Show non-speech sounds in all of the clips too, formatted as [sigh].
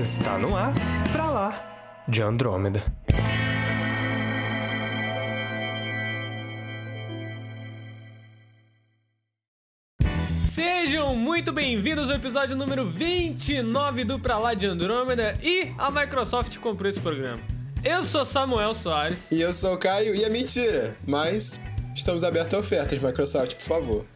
Está no ar, pra lá, de Andrômeda. Sejam muito bem-vindos ao episódio número 29 do Pra Lá de Andrômeda e a Microsoft comprou esse programa. Eu sou Samuel Soares. E eu sou o Caio, e é mentira, mas estamos abertos a ofertas, Microsoft, por favor.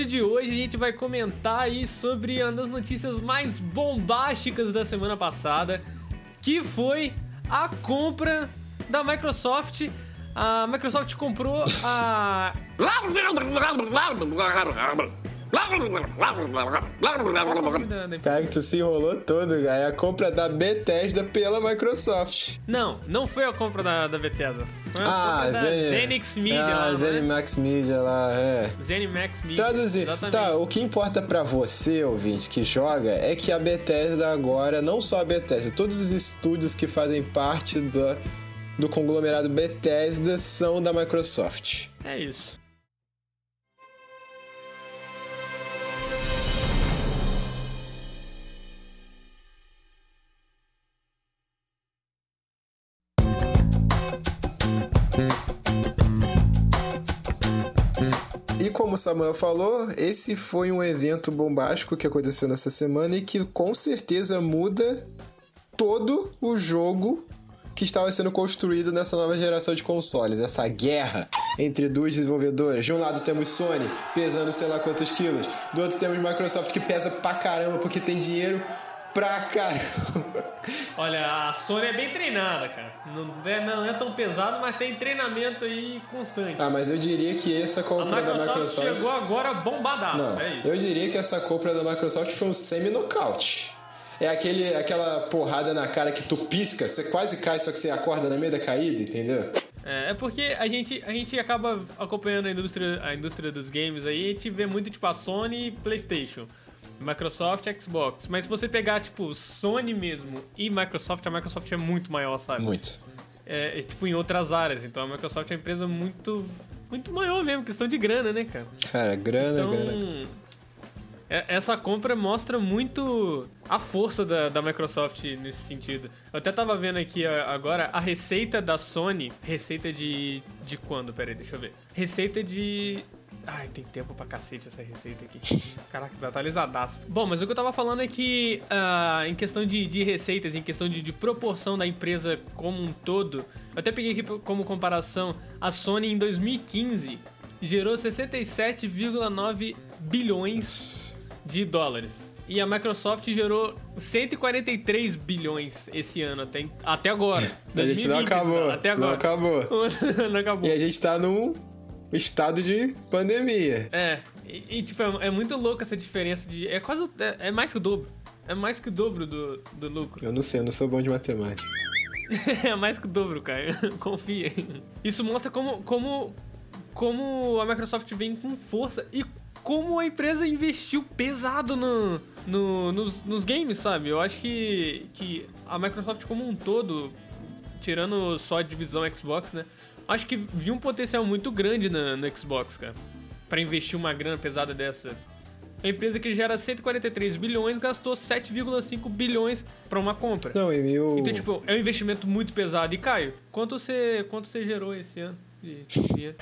Episódio de hoje a gente vai comentar aí sobre uma das notícias mais bombásticas da semana passada, que foi a compra da Microsoft. A Microsoft comprou a [laughs] Cara, que tu se enrolou todo, cara. É a compra da Bethesda pela Microsoft. Não, não foi a compra da, da Bethesda. Foi a Ah, compra da Zen... Zenix Media ah, lá, né? Zenimax Media lá, é. Zenimax Media. Traduzir. Exatamente. Tá, o que importa pra você, ouvinte, que joga, é que a Bethesda agora, não só a Bethesda, todos os estúdios que fazem parte do conglomerado Bethesda são da Microsoft. É isso. Como o Samuel falou, esse foi um evento bombástico que aconteceu nessa semana e que com certeza muda todo o jogo que estava sendo construído nessa nova geração de consoles. Essa guerra entre duas desenvolvedoras. De um lado temos Sony, pesando sei lá quantos quilos. Do outro temos Microsoft, que pesa pra caramba porque tem dinheiro pra caramba. Olha, a Sony é bem treinada, cara. Não é, não é tão pesado, mas tem treinamento aí constante. Ah, mas eu diria que essa a compra da Microsoft, Microsoft... chegou agora bombadaço, Não, é isso. eu diria que essa compra da Microsoft foi um semi-nocaute. É aquele, aquela porrada na cara que tu pisca, você quase cai, só que você acorda na meio da caída, entendeu? É, é porque a gente, a gente acaba acompanhando a indústria, a indústria dos games aí, a gente vê muito tipo a Sony e PlayStation, Microsoft e Xbox. Mas se você pegar tipo Sony mesmo e Microsoft, a Microsoft é muito maior, sabe? Muito. É, é, tipo em outras áreas. Então a Microsoft é uma empresa muito, muito maior mesmo, questão de grana, né, cara? Cara, grana, Então, grana. é- essa compra mostra muito a força da, da Microsoft nesse sentido. Eu até tava vendo aqui agora a receita da Sony. Receita de. de quando? Pera aí, deixa eu ver. Receita de. Ai, tem tempo pra cacete essa receita aqui. Caraca, desatualizadaço. Bom, mas o que eu tava falando é que, ah, em questão de, de receitas, em questão de, de proporção da empresa como um todo, eu até peguei aqui como comparação a Sony em 2015 gerou 67,9 bilhões de dólares. E a Microsoft gerou 143 bilhões esse ano, até, até agora. [laughs] A gente não 2020, acabou. Até Não agora. acabou. [laughs] não acabou. E a gente tá num estado de pandemia. É, e, e, tipo, é, é muito louco essa diferença de. É quase. É, é mais que o dobro. É mais que o dobro do, do lucro. Eu não sei, eu não sou bom de matemática. [laughs] é mais que o dobro, cara. [laughs] Confia. Isso mostra como, como, como a Microsoft vem com força e como a empresa investiu pesado no, no- nos, nos games, sabe? Eu acho que, que a Microsoft como um todo, tirando só a divisão Xbox, né? Acho que viu um potencial muito grande na, no Xbox, cara. Pra investir uma grana pesada dessa. A empresa que gera 143 bilhões gastou 7,5 bilhões pra uma compra. Não, e o... Então, tipo, é um investimento muito pesado. E, Caio, quanto você, quanto você gerou esse ano de dinheiro?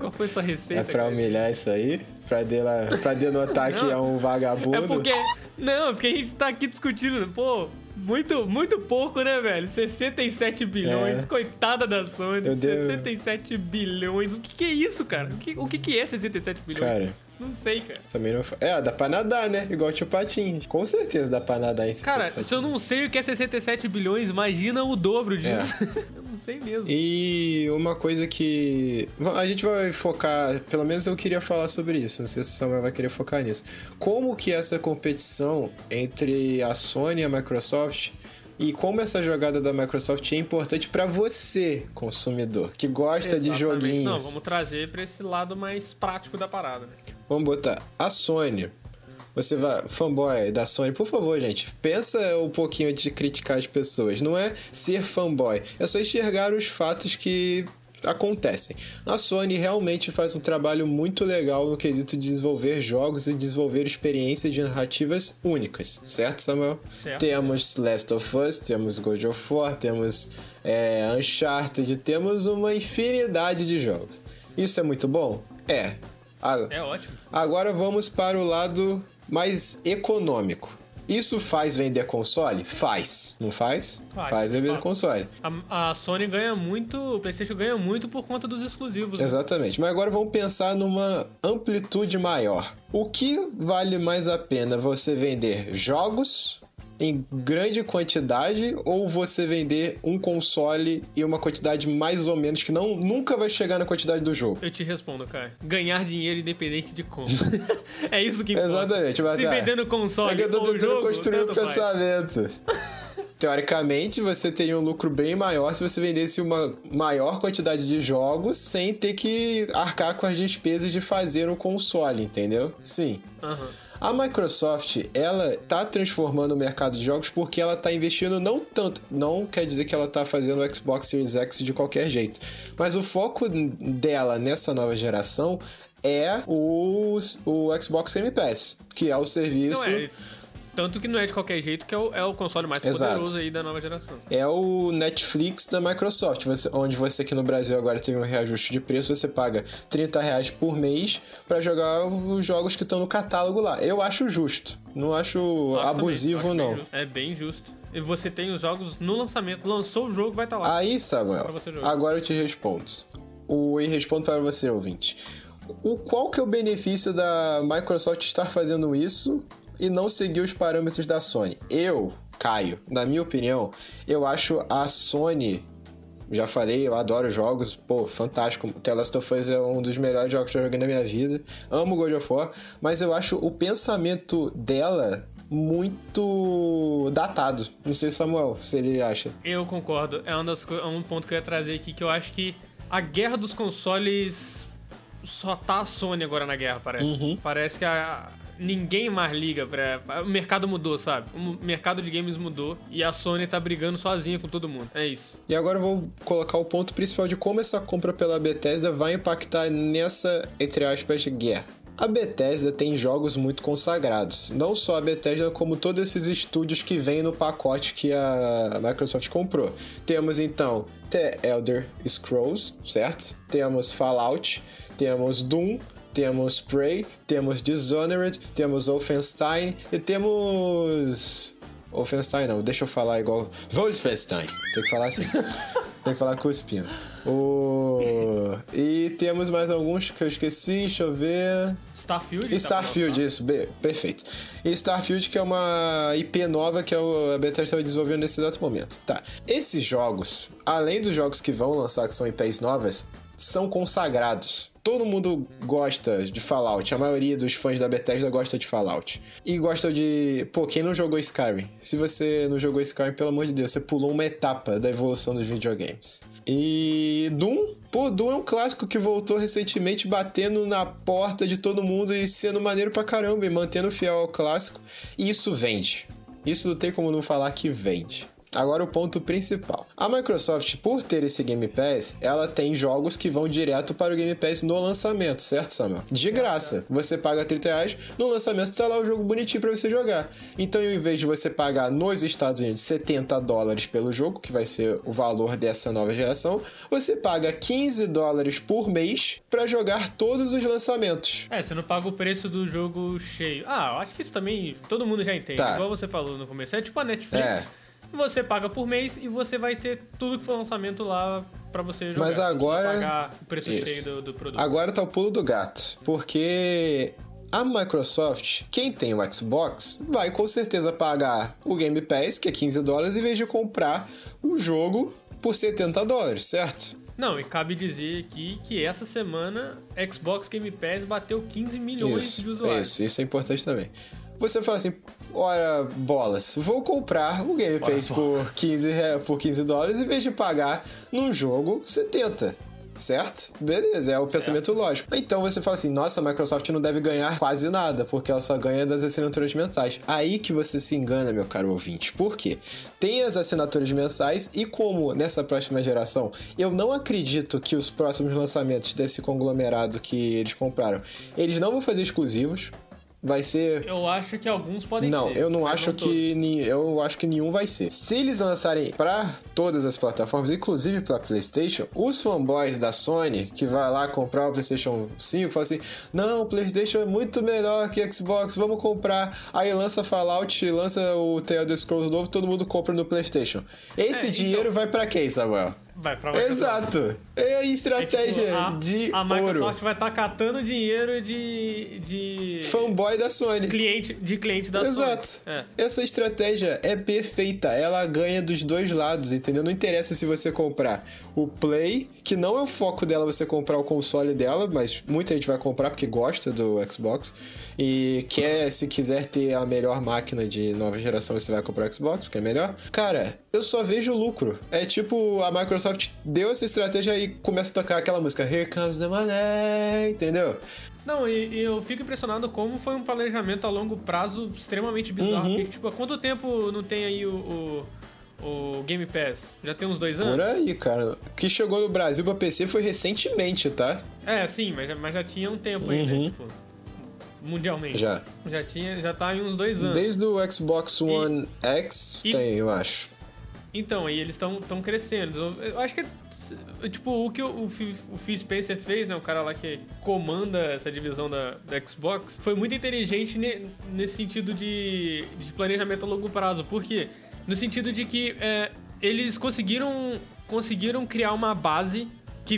Qual foi sua receita? É pra cara? humilhar isso aí? Pra, dela, pra denotar que é um vagabundo? É porque. Não, é porque a gente tá aqui discutindo, pô, muito, muito pouco, né, velho? 67 bilhões, É. coitada da Sony. Eu devo- 67 bilhões. O que, que é isso, cara? O que, o que, que é 67 bilhões? Cara, Não sei, cara. também não... É, dá pra nadar, né? Igual o tio Patinho. Com certeza dá pra nadar em Cara, 67 se eu não sei o que é 67 bilhões, imagina o dobro disso. É. [laughs] sei mesmo. E uma coisa que. A gente vai focar, pelo menos eu queria falar sobre isso, não sei se o Samuel vai querer focar nisso. Como que essa competição entre a Sony e a Microsoft e como essa jogada da Microsoft é importante para você, consumidor, que gosta de Exatamente. joguinhos. Não, vamos trazer pra esse lado mais prático da parada, né? Vamos botar a Sony. Você vai, fanboy da Sony, por favor, gente, pensa um pouquinho antes de criticar as pessoas. Não é ser fanboy, é só enxergar os fatos que acontecem. A Sony realmente faz um trabalho muito legal no quesito de desenvolver jogos e desenvolver experiências de narrativas únicas, certo, Samuel? Certo. Temos Last of Us, temos God of War, temos é, Uncharted, temos uma infinidade de jogos. Isso é muito bom? É. A- É ótimo. Agora vamos para o lado mais econômico. Isso faz vender console? Faz. Não faz? Faz, vender faz. console. A, a Sony ganha muito, o PlayStation ganha muito por conta dos exclusivos. né? Exatamente. Mas agora vamos pensar numa amplitude maior. O que vale mais a pena você vender jogos em grande quantidade ou você vender um console e uma quantidade mais ou menos que não nunca vai chegar na quantidade do jogo? Eu te respondo, cara. Ganhar dinheiro independente de como. [laughs] é isso que importa. Exatamente, mas Se é. vendendo console É eu tô tentando jogo, construir um pensamento. [laughs] Teoricamente, você teria um lucro bem maior se você vendesse uma maior quantidade de jogos sem ter que arcar com as despesas de fazer um console, entendeu? Sim. Aham. A Microsoft, ela tá transformando o mercado de jogos porque ela tá investindo não tanto, não quer dizer que ela tá fazendo o Xbox Series X de qualquer jeito, mas o foco dela nessa nova geração é o, o Xbox Game Pass, que é o serviço Não é. Tanto que não é de qualquer jeito que é o, é o console mais Exato. poderoso aí da nova geração. é o Netflix da Microsoft, você- onde você aqui no Brasil agora teve um reajuste de preço, você paga 30 reais por mês pra jogar os jogos que estão no catálogo lá. Eu acho justo, não acho abusivo também, não. bem. É bem justo. E você tem os jogos no lançamento. Lançou o jogo, vai estar lá. Aí, Samuel, agora eu te respondo. O, e respondo para você, ouvinte. O, qual que é o benefício da Microsoft estar fazendo isso e não seguir os parâmetros da Sony? Eu, Caio, na minha opinião, eu acho a Sony. Já falei, eu adoro jogos, pô, fantástico. The Last of Us é um dos melhores jogos que eu joguei na minha vida. Amo God of War, mas eu acho o pensamento dela muito datado. Não sei, Samuel, se ele acha. Eu concordo. É um, das, é um ponto que eu ia trazer aqui que eu acho que a guerra dos consoles só tá a Sony agora na guerra, parece. Uhum. Parece que a- ninguém mais liga pra. O mercado mudou, sabe? O mercado de games mudou e a Sony tá brigando sozinha com todo mundo. É isso. E agora eu vou colocar o ponto principal de como essa compra pela Bethesda vai impactar nessa, entre aspas, guerra. A Bethesda tem jogos muito consagrados. Não só a Bethesda, como todos esses estúdios que vêm no pacote que a Microsoft comprou. Temos então The Elder Scrolls, certo? Temos Fallout, temos Doom, temos Prey, temos Dishonored, temos Wolfenstein e temos. Wolfenstein não, deixa eu falar igual. Wolfenstein! Tem que falar assim. [laughs] Tem que falar cuspindo. O... E temos mais alguns que eu esqueci, deixa eu ver. Starfield? tá Starfield, pra isso, be- perfeito. E Starfield, que é uma IP nova que o- a Bethesda está desenvolvendo nesse exato momento. Tá. Esses jogos, além dos jogos que vão lançar, que são IPs novas, são consagrados. Todo mundo gosta de Fallout. A maioria dos fãs da Bethesda gosta de Fallout. E gostam de. Pô, quem não jogou Skyrim? Se você não jogou Skyrim, pelo amor de Deus, você pulou uma etapa da evolução dos videogames. E Doom, pô, Doom é um clássico que voltou recentemente batendo na porta de todo mundo e sendo maneiro pra caramba e mantendo fiel ao clássico. E isso vende. Isso não tem como não falar que vende. Agora o ponto principal. A Microsoft, por ter esse Game Pass, ela tem jogos que vão direto para o Game Pass no lançamento, certo, Samuel? De graça. Você paga 30 reais, no lançamento tá lá o jogo bonitinho para você jogar. Então, em vez de você pagar nos Estados Unidos 70 dólares pelo jogo, que vai ser o valor dessa nova geração, você paga 15 dólares por mês para jogar todos os lançamentos. É, você não paga o preço do jogo cheio. Ah, eu acho que isso também todo mundo já entende. Tá. Igual você falou no começo. É tipo a Netflix. É. Você paga por mês e você vai ter tudo que for lançamento lá pra você jogar. Mas agora- pagar o preço Isso. cheio do, do produto. Agora tá o pulo do gato. Porque a Microsoft, quem tem o Xbox, vai com certeza pagar o Game Pass, que é 15 dólares, em vez de comprar o jogo por 70 dólares, certo? Não, e cabe dizer aqui que essa semana Xbox Game Pass bateu 15 milhões de Isso, usuários. isso, isso é importante também. Você fala assim, ora, bolas, vou comprar o Game Pass por 15, re- por 15 dólares em vez de pagar num jogo 70. Certo? Beleza, é o pensamento lógico. Então você fala assim: nossa, a Microsoft não deve ganhar quase nada, porque ela só ganha das assinaturas mensais. Aí que você se engana, meu caro ouvinte. Por quê? Tem as assinaturas mensais, e como nessa próxima geração, eu não acredito que os próximos lançamentos desse conglomerado que eles compraram, eles não vão fazer exclusivos. Vai ser Eu acho que alguns podem não, ser. eu não acho que ni- eu acho que nenhum vai ser. Se eles lançarem pra todas as plataformas, inclusive pra PlayStation, os fanboys da Sony que vai lá comprar o PlayStation 5 falam assim: "Não, o PlayStation é muito melhor que Xbox, vamos comprar". Aí lança Fallout, lança o The Elder Scrolls novo, todo mundo compra no PlayStation. Esse É, dinheiro vai pra quem, Samuel? Vai pra. Exato. É a É, estratégia tipo, a, de a ouro. Microsoft vai estar catando dinheiro de. de. Fanboy da Sony. cliente, de cliente da Exato. Sony. É. Essa estratégia é perfeita. Ela ganha dos dois lados, entendeu? Não interessa se você comprar o Play, que não é o foco dela você comprar o console dela, mas muita gente vai comprar porque gosta do Xbox e quer, se quiser ter a melhor máquina de nova geração, você vai comprar o Xbox, porque é melhor. Cara, eu só vejo lucro. É tipo, a Microsoft deu essa estratégia e começa a tocar aquela música Here Comes the Money, entendeu? Não, e, e eu fico impressionado como foi um planejamento a longo prazo extremamente bizarro. Uhum. Porque, tipo, há quanto tempo não tem aí o, o, o Game Pass? Já tem uns dois anos? Por aí, cara. O que chegou no Brasil pra PC foi recentemente, tá? É, sim, mas, já- mas já tinha um tempo aí, né? Uhum. Tipo, mundialmente. Já. Já tinha, já tá em uns dois anos. Desde o Xbox One X e- tem, eu acho. Então, aí eles estão tão crescendo. Eu, acho que, tipo, o que o, o Phil Spencer fez, né? O cara lá que comanda essa divisão da, da Xbox, foi muito inteligente ne- nesse sentido de, de planejamento a longo prazo. Por quê? No sentido de que é, eles conseguiram, conseguiram criar uma base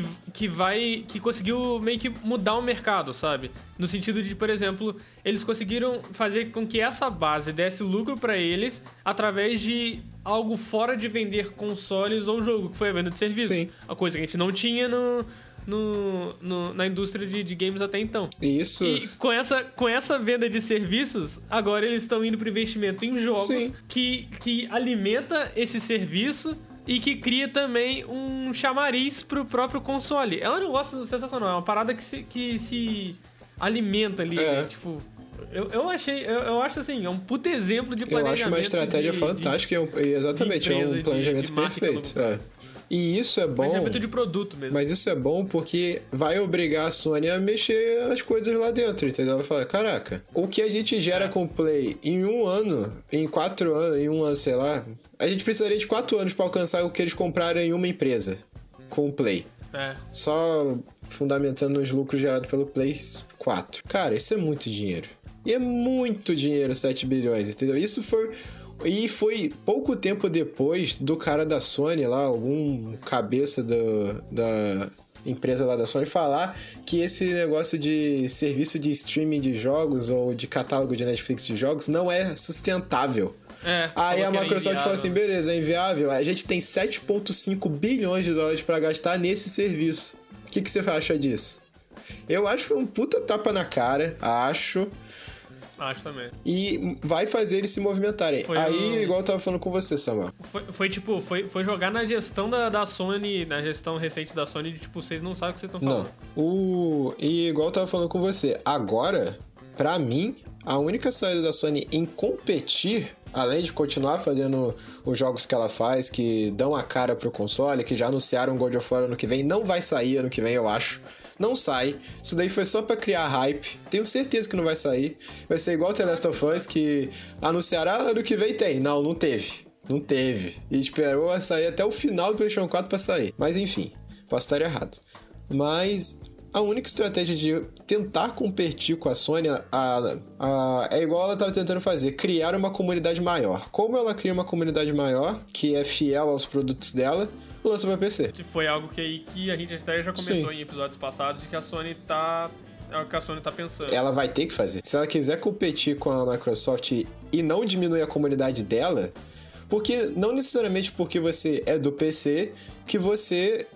que, que vai. que conseguiu meio que mudar o mercado, sabe? No sentido de, por exemplo, eles conseguiram fazer com que essa base desse lucro pra eles através de algo fora de vender consoles ou jogo, que foi a venda de serviços. Sim. A coisa que a gente não tinha no, no, no- na indústria de, de games até então. Isso. E com essa, com essa venda de serviços, agora eles estão indo para investimento em jogos Sim. que, que alimenta esse serviço e que cria também um chamariz pro próprio console. É um negócio sensacional, é uma parada que se, que se alimenta ali, É. né? tipo... Eu, eu achei, eu, eu acho assim, é um puto exemplo de Eu planejamento. acho uma estratégia de- fantástica. é um- e exatamente, de é um de- planejamento de perfeito. é. E isso é bom. planejamento de produto mesmo. Mas isso é bom porque vai obrigar a Sony a mexer as coisas lá dentro, entendeu? Vai falar, caraca, o que a gente gera com o Play em um ano, em quatro anos, em um ano, sei lá, a gente precisaria de quatro anos pra alcançar o que eles compraram em uma empresa com o Play. É. Só fundamentando nos lucros gerados pelo Play 4. Cara, isso é muito dinheiro. E é muito dinheiro, 7 bilhões, entendeu? Isso foi. E foi pouco tempo depois do cara da Sony lá, algum cabeça do, da empresa lá da Sony, falar que esse negócio de serviço de streaming de jogos ou de catálogo de Netflix de jogos não é sustentável. É, Aí falou a era Microsoft fala assim: inviável. beleza, é inviável. A gente tem 7,5 bilhões de dólares pra gastar nesse serviço. O que, que você acha disso? Eu acho um puta tapa na cara, acho. Acho também. E vai fazer eles se movimentarem. Foi Aí, um- igual eu tava falando com você, Samuel. Foi, foi, tipo, foi, foi jogar na gestão da, da Sony, na gestão recente da Sony, de tipo, vocês não sabem o que vocês estão Não. falando. O... E igual eu tava falando com você, agora, pra mim, a única saída da Sony em competir, além de continuar fazendo os jogos que ela faz, que dão a cara pro console, que já anunciaram God of War ano que vem, não vai sair ano que vem, eu acho. Não sai. Isso daí foi só pra criar hype. Tenho certeza que não vai sair. Vai ser igual o The Last of Us, que anunciaram ah, ano que vem tem. Não, não teve. Não teve. E esperou a sair até o final do PlayStation 4 pra sair. Mas enfim, posso estar errado. Mas a única estratégia de tentar competir com a Sony a- a- é igual ela estava tentando fazer, criar uma comunidade maior. Como ela cria uma comunidade maior, que é fiel aos produtos dela, lança pra PC. Foi algo que, que a gente até já comentou Sim. em episódios passados de que a Sony tá. É o que a Sony tá pensando. Ela vai ter que fazer. Se ela quiser competir com a Microsoft e não diminuir a comunidade dela, porque não necessariamente porque você é do PC que você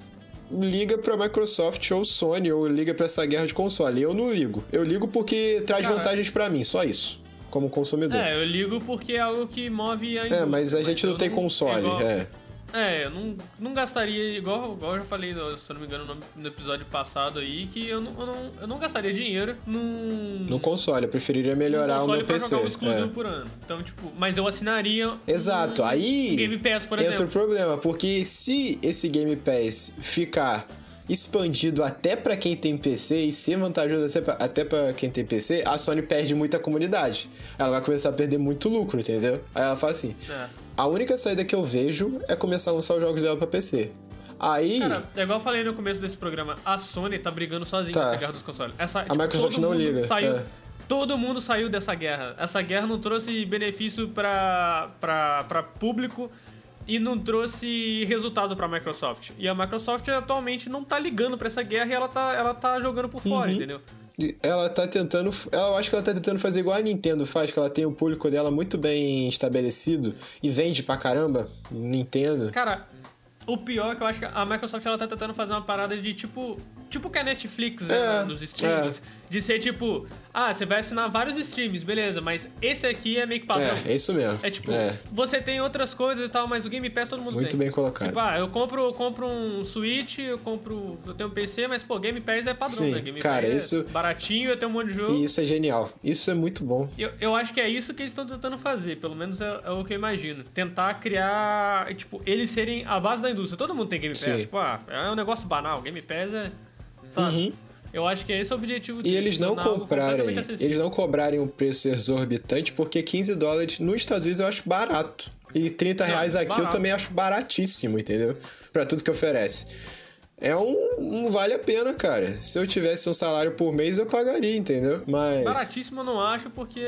liga pra Microsoft ou Sony ou liga pra essa guerra de console. Eu não ligo. Eu ligo porque traz vantagens pra mim, só isso. como consumidor. É, eu ligo porque é algo que move a indústria. É, mas a gente não tem console, é. É, eu não, não gastaria, igual, igual eu já falei, se eu não me engano, no, no episódio passado aí, que eu não, eu não, eu não gastaria dinheiro num. No console, eu preferiria melhorar o meu pra PC. jogar um exclusivo é. por ano. Então, tipo, mas eu assinaria. Exato, um, aí um Game Pass, por entra exemplo. o problema, porque se esse Game Pass ficar expandido até pra quem tem PC e ser vantajoso até pra quem tem PC, a Sony perde muita comunidade. Ela vai começar a perder muito lucro, entendeu? Aí ela fala assim: É. a única saída que eu vejo é começar a lançar os jogos dela pra PC. Aí. Cara, é igual eu falei no começo desse programa, a Sony tá brigando sozinha Tá. nessa guerra dos consoles. Essa, tipo, Microsoft não mundo liga, Saiu, é. Todo mundo saiu dessa guerra. Essa guerra não trouxe benefício pra, pra, pra público e não trouxe resultado pra Microsoft. E a Microsoft atualmente não tá ligando pra essa guerra e ela tá, ela tá jogando por fora, Uhum. entendeu? Ela tá tentando. Eu acho que ela tá tentando fazer igual a Nintendo faz, que ela tem o público dela muito bem estabelecido e vende pra caramba. Nintendo. Cara, o pior é que eu acho que a Microsoft ela tá tentando fazer uma parada de tipo. Tipo que a Netflix né, É, nos streamings. De ser tipo, ah, você vai assinar vários streams, beleza, mas esse aqui é meio que padrão. É, é isso mesmo. É tipo, É, você tem outras coisas e tal, mas o Game Pass todo mundo muito tem. bem colocado. Tipo, ah, eu compro, eu compro um Switch, eu compro. Eu tenho um PC, mas pô, Game Pass é padrão, Sim, né? Game cara, Pass isso- é baratinho, eu tenho um monte de jogo. E isso é genial. Isso é muito bom. Eu, eu acho que é isso que eles estão tentando fazer, pelo menos é, é o que eu imagino. Tentar criar, tipo, eles serem a base da indústria. Todo mundo tem Game Pass, Sim. tipo, ah, é um negócio banal. Game Pass é. Sabe? Uhum. Eu acho que é esse o objetivo E eles não comprarem, eles não cobrarem um preço exorbitante, porque 15 dólares nos Estados Unidos eu acho barato. E 30 Não, reais aqui eu barato. também acho baratíssimo, entendeu? Pra tudo que oferece. É um, um vale a pena, cara. Se eu tivesse um salário por mês, eu pagaria, entendeu? Mas. Baratíssimo eu não acho, porque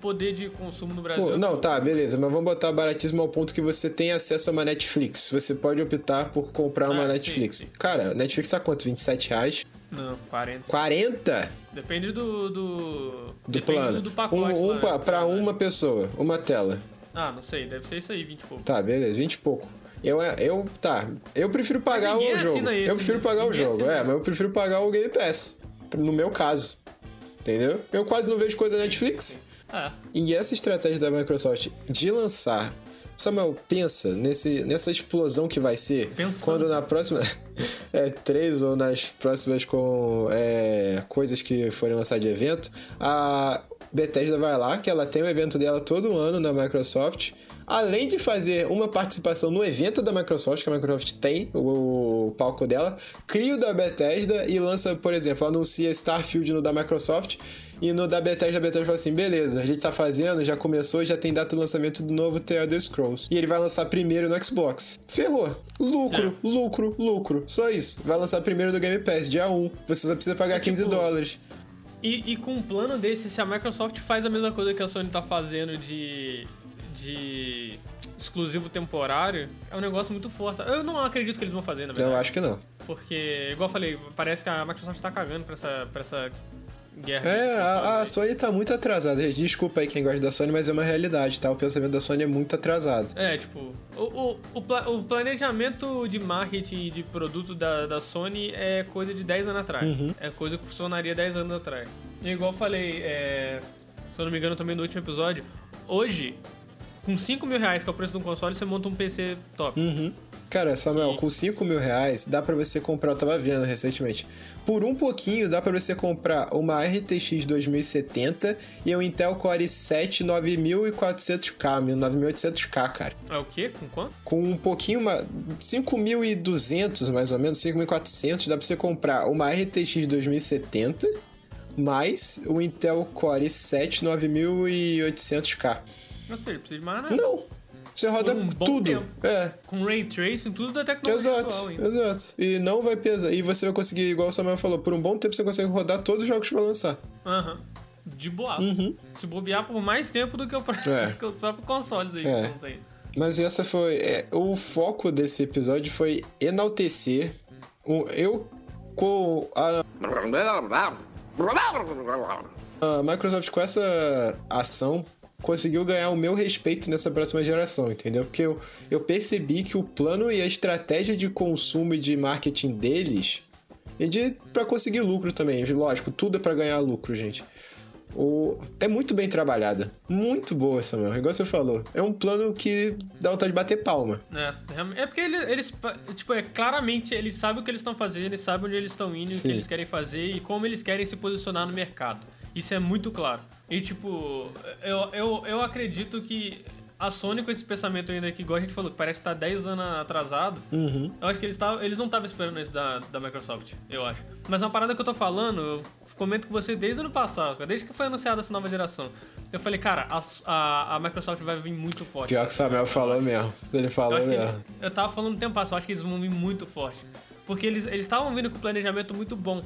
poder de consumo no Brasil. Pô, não, tá, beleza, mas vamos botar baratíssimo ao ponto que você tem acesso a uma Netflix. Você pode optar por comprar uma Ah, sim, Netflix. sim. Cara, Netflix tá quanto? 27 reais? Não, 40. 40? Depende do. Do, Do depende plano. do pacote. um, um pa- né? pra uma pessoa, uma tela. Ah, não sei, deve ser isso aí, 20 e pouco. Tá, beleza, 20 e pouco. Eu, eu, tá, eu prefiro pagar o jogo. esse, eu prefiro né? pagar o jogo, é, mas eu prefiro pagar o Game Pass. No meu caso. Entendeu? Eu quase não vejo coisa da Netflix. É. E essa estratégia da Microsoft de lançar. Samuel, pensa nesse, nessa explosão que vai ser Pensando. quando na próxima [laughs] é, três ou nas próximas com é, coisas que forem lançar de evento, a Bethesda vai lá, que ela tem o evento dela todo ano na Microsoft. Além de fazer uma participação no evento da Microsoft, que a Microsoft tem o, o palco dela, cria o da Bethesda e lança, por exemplo, anuncia Starfield no da Microsoft e no da Bethesda, a Bethesda fala assim: beleza, a gente tá fazendo, já começou, já tem data de lançamento do novo The Elder Scrolls. E ele vai lançar primeiro no Xbox. Ferrou. Lucro, lucro, lucro. Só isso. Vai lançar primeiro do Game Pass, dia 1. Você só precisa pagar É 15 tipo- dólares. E, e com um plano desse, se a Microsoft faz a mesma coisa que a Sony tá fazendo de. de. exclusivo temporário, é um negócio muito forte. Eu não acredito que eles vão fazer, na verdade. Eu acho que não. Porque, igual eu falei, parece que a Microsoft tá cagando pra essa, pra essa guerra. É, a, a. Sony tá muito atrasada. Gente, Desculpa aí quem gosta da Sony, mas é uma realidade, tá? O pensamento da Sony é muito atrasado. É, tipo, o, o, o, pla- o planejamento de marketing e de produto da, da Sony é coisa de 10 anos atrás. Uhum. É coisa que funcionaria 10 anos atrás. E igual eu falei, é, se eu não me engano também no último episódio, hoje, com 5 mil reais, que é o preço de um console, você monta um PC top. Uhum. Cara, Samuel, com 5 mil reais dá pra você comprar, eu tava vendo recentemente. Por um pouquinho dá pra você comprar uma RTX 2070 e um Intel Core i7 9400K, 9800K, cara. É o quê? Com quanto? Com um pouquinho, uma 5.200 mais ou menos, 5.400, dá pra você comprar uma RTX 2070 mais o Intel Core i7 9800K. Não sei, precisa de mais nada. Não, você roda um tudo. tempo. É, Com Ray Tracing, tudo da tecnologia Exato, atual ainda. exato. E não vai pesar. E você vai conseguir, igual o Samuel falou, por um bom tempo você consegue rodar todos os jogos que vai lançar. Aham. De boa. Uhum. Se bobear por mais tempo do que o, É. do [laughs] que os próprios consoles aí. É. que estão saindo. Mas essa foi. é, o foco desse episódio foi enaltecer. O, eu. Com a, a Microsoft, com essa ação, conseguiu ganhar o meu respeito nessa próxima geração, entendeu? Porque eu, eu percebi que o plano e a estratégia de consumo e de marketing deles. E de para conseguir lucro também, lógico, tudo é para ganhar lucro, gente. O... É muito bem trabalhada. Muito boa, Samuel. Igual você falou. É um plano que dá vontade de bater palma. É, é porque eles, eles, tipo, é, claramente, eles sabem o que eles estão fazendo, eles sabem onde eles estão indo, Sim. o que eles querem fazer e como eles querem se posicionar no mercado. Isso é muito claro. E, tipo, eu, eu, eu acredito que a Sony com esse pensamento ainda que, igual a gente falou, que parece estar tá 10 anos atrasado, uhum. eu acho que eles, tavam, eles não estavam esperando isso da, da Microsoft, eu acho. Mas uma parada que eu tô falando, eu comento com você desde o ano passado, desde que foi anunciada essa nova geração. Eu falei, cara, a, a, a Microsoft vai vir muito forte. Pior que o Samuel falou mesmo. Ele falou eu mesmo. Ele, eu tava falando no tempo passado, eu acho que eles vão vir muito forte. Porque eles estavam vindo com um planejamento muito bom.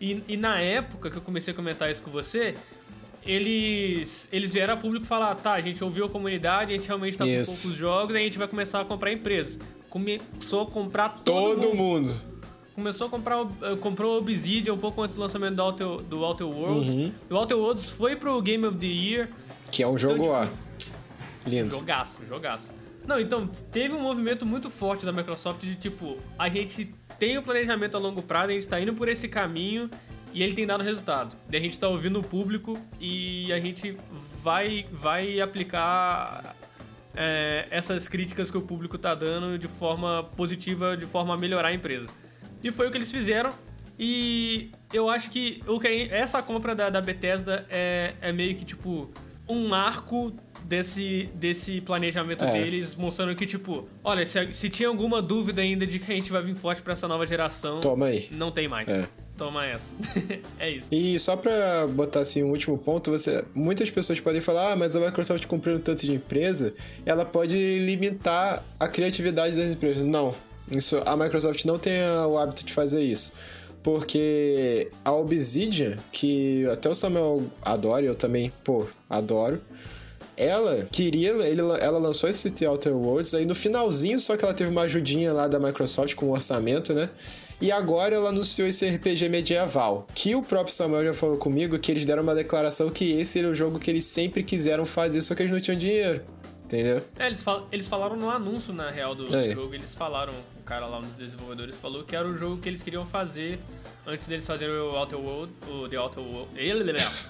E, e na época que eu comecei a comentar isso com você, eles, eles vieram a público falar, tá, a gente ouviu a comunidade, a gente realmente tá com poucos jogos, a gente vai começar a comprar empresas. Começou a comprar todo, todo mundo. mundo. Começou a comprar, eh, comprou Obsidian um pouco antes do lançamento do Outer, do Outer Worlds. Uhum. O Outer Worlds foi pro Game of the Year. Que é um jogo, então, tipo, ó, lindo. Jogaço, jogaço. Não, então, teve um movimento muito forte da Microsoft de tipo, a gente tem o planejamento a longo prazo, a gente tá indo por esse caminho e ele tem dado resultado. E a gente está ouvindo o público e a gente vai, vai aplicar é, essas críticas que o público está dando de forma positiva, de forma a melhorar a empresa. E foi o que eles fizeram. E eu acho que, o que essa compra da, da Bethesda é, é meio que tipo um arco desse, desse planejamento é. deles, mostrando que, tipo, olha, se, se tinha alguma dúvida ainda de que a gente vai vir forte para essa nova geração, Toma aí. não tem mais. É. Toma essa. [laughs] é isso. E só pra botar assim um último ponto, você, muitas pessoas podem falar, ah, mas a Microsoft comprando tanto de empresa, ela pode limitar a criatividade das empresas. Não. Isso, a Microsoft não tem o hábito de fazer isso. Porque a Obsidian, que até o Samuel adora, eu também, pô, adoro. Ela queria, ele, ela lançou esse The Outer Worlds, aí no finalzinho, só que ela teve uma ajudinha lá da Microsoft com o orçamento, né? E agora ela anunciou esse RPG medieval. Que o próprio Samuel já falou comigo que eles deram uma declaração que esse era o jogo que eles sempre quiseram fazer, só que eles não tinham dinheiro. Entendeu? É, eles, fal eles falaram no anúncio, na real, do, do jogo. Eles falaram, o cara lá, um dos desenvolvedores, falou que era o jogo que eles queriam fazer antes deles fazerem o Outer World, o The Outer World,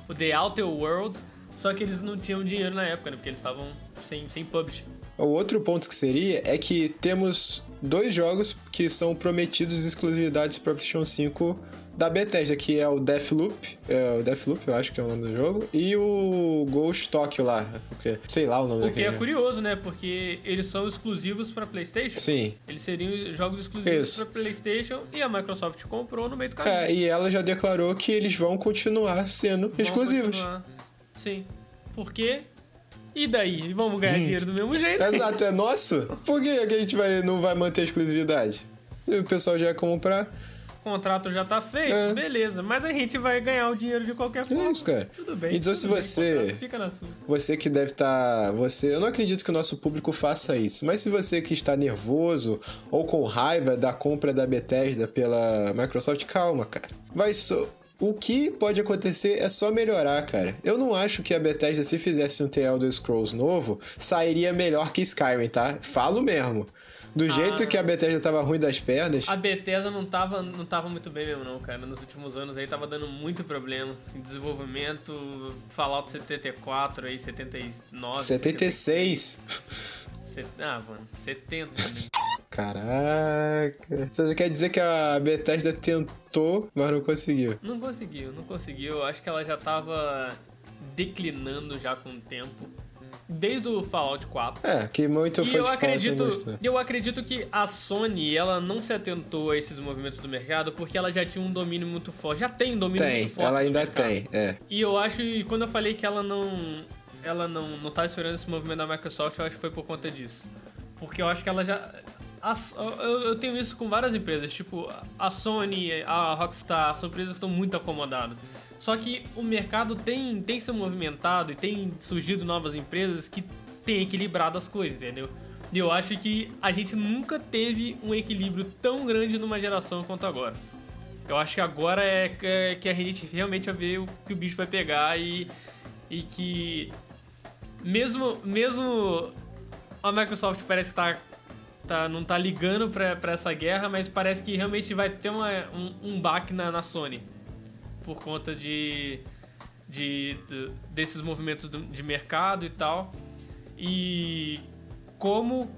o The Outer World, só que eles não tinham dinheiro na época, né? Porque eles estavam sem, sem publish. O outro ponto que seria é que temos dois jogos que são prometidos exclusividades para PlayStation 5 da Bethesda, que é o Deathloop, é o Deathloop, eu acho que é o nome do jogo, e o Ghost Tokyo lá, porque, sei lá o nome Porque é curioso, né? Porque eles são exclusivos para PlayStation. Sim. Eles seriam jogos exclusivos para PlayStation e a Microsoft comprou no meio do caminho. É, e ela já declarou que eles vão continuar sendo vão exclusivos. Continuar. Sim. Porque e daí? Vamos ganhar dinheiro do mesmo jeito? Exato, é nosso? Por que a gente vai, não vai manter a exclusividade? O pessoal já ia comprar. O contrato já tá feito, é. beleza. Mas a gente vai ganhar o dinheiro de qualquer forma. É isso, cara. Tudo bem. Então, se você. Fica na sua. Você que deve estar. Tá, você. Eu não acredito que o nosso público faça isso. Mas se você que está nervoso ou com raiva da compra da Bethesda pela Microsoft, calma, cara. Vai só. O que pode acontecer é só melhorar, cara. Eu não acho que a Bethesda, se fizesse um The Elder Scrolls novo, sairia melhor que Skyrim, tá? Falo mesmo. Do jeito que a Bethesda tava ruim das pernas. A Bethesda não tava, não tava muito bem mesmo, não, cara. Nos últimos anos aí tava dando muito problema. Em desenvolvimento, Fallout 74 aí, 79. 76. 70, ah, mano, 70 né? Caraca. Você quer dizer que a Bethesda tentou, mas não conseguiu? Não conseguiu, não conseguiu. Acho que ela já tava declinando já com o tempo. Desde o Fallout 4. É, que muito foi eu acredito, Eu acredito que a Sony, ela não se atentou a esses movimentos do mercado porque ela já tinha um domínio muito forte. Já tem um domínio tem, muito forte. Ela ainda tem, é. E eu acho, e quando eu falei que ela não. Ela não, não tá esperando esse movimento da Microsoft, eu acho que foi por conta disso. Porque eu acho que ela já. As, eu, eu, tenho isso com várias empresas, tipo a Sony, a Rockstar, são empresas que estão muito acomodadas. Só que o mercado tem, tem se movimentado e tem surgido novas empresas que têm equilibrado as coisas, entendeu? E eu acho que a gente nunca teve um equilíbrio tão grande numa geração quanto agora. Eu acho que agora é, é que a gente realmente vai ver o que o bicho vai pegar e, e que mesmo, mesmo a Microsoft parece que tá tá, não tá ligando pra, pra essa guerra, mas parece que realmente vai ter uma, um, um baque na, na Sony. Por conta de, de, de- desses movimentos de mercado e tal. E como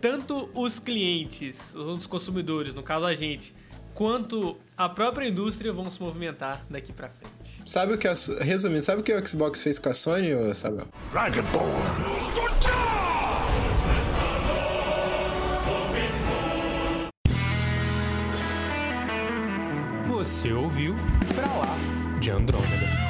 tanto os clientes, os consumidores, no caso a gente, quanto a própria indústria vão se movimentar daqui pra frente. Sabe o que a, resumindo, sabe o que o Xbox fez com a Sony, ô Sabel? Você ouviu Pra Lá de Andrômeda.